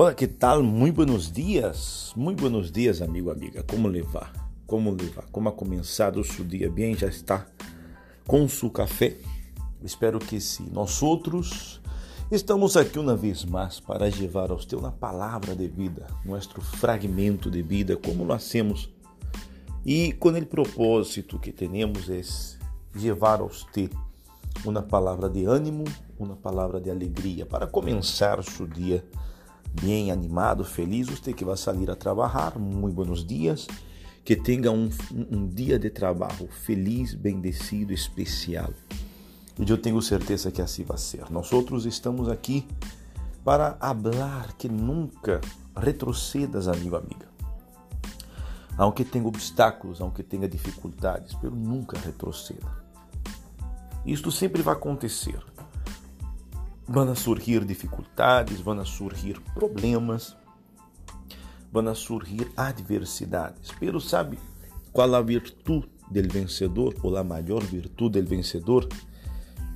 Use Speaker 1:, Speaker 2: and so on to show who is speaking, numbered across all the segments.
Speaker 1: Olá, que tal? Muito buenos dias. Muito buenos dias, amigo, amiga. Como levar? Como levar? Como ha começado o seu dia bem? Já está com seu café? Espero que sim. Nós outros estamos aqui uma vez mais para levar a você uma palavra de vida, nosso fragmento de vida, como lo hacemos. E com o propósito que temos é levar a você uma palavra de ânimo, uma palavra de alegria para começar o seu dia bem animado, feliz, você que vai sair a trabalhar, muito buenos dias, que tenha um, um dia de trabalho feliz, bendecido, especial. E eu tenho certeza que assim vai ser. Nós outros estamos aqui para falar que nunca retrocedas, amigo, amiga. Aunque tenha obstáculos, aunque tenha dificuldades, pero nunca retroceda. Isto sempre vai acontecer. Vão surgir dificuldades, vão surgir problemas, vão surgir adversidades. Pero sabe qual a virtude do vencedor, ou a maior virtude do vencedor?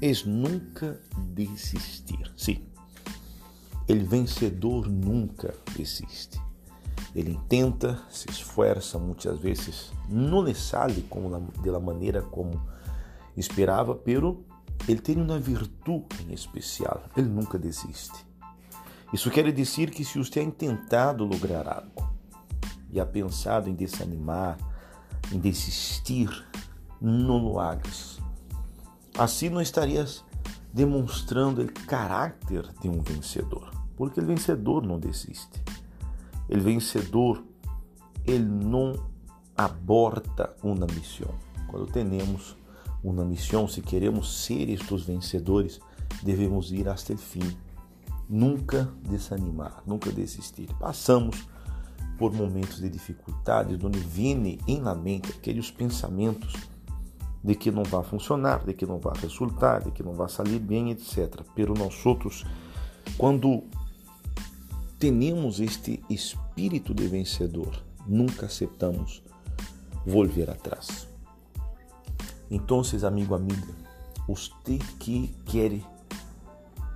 Speaker 1: É nunca desistir. Sim, o vencedor nunca desiste. Ele tenta, se esforça, muitas vezes não lhe sale como da maneira como esperava, pero ele tem uma virtude em especial, ele nunca desiste. Isso quer dizer que se você tem tentado lograr algo e ha pensado em desanimar, em desistir, não o hagas. Assim não estarias demonstrando o caráter de um vencedor, porque o vencedor não desiste. O vencedor, ele não aborta uma missão. Quando temos uma missão, se queremos ser estes vencedores, devemos ir até o fim. Nunca desanimar, nunca desistir. Passamos por momentos de dificuldade, onde vem em la mente aqueles pensamentos de que não vai funcionar, de que não vai resultar, de que não vai sair bem, etc. Pero nós outros, quando temos este espírito de vencedor, nunca aceitamos volver atrás. Então, amigo, amiga, você que quer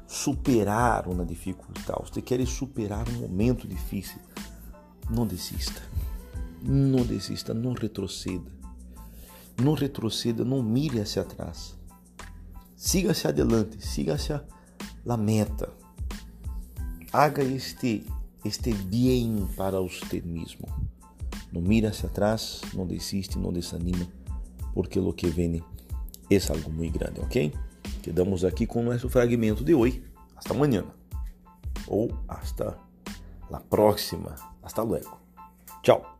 Speaker 1: superar uma dificuldade, você quer superar um momento difícil, não desista. Não desista, não retroceda. Não retroceda, não mire hacia atrás. Siga hacia adelante, siga hacia la meta. Haga este este bem para você mesmo. Não mire hacia atrás, não desiste, não desanima porque lo que vem é algo muito grande, ok? Quedamos aqui com nosso fragmento de hoje. Hasta amanhã. Ou hasta la próxima. Hasta luego. Tchau.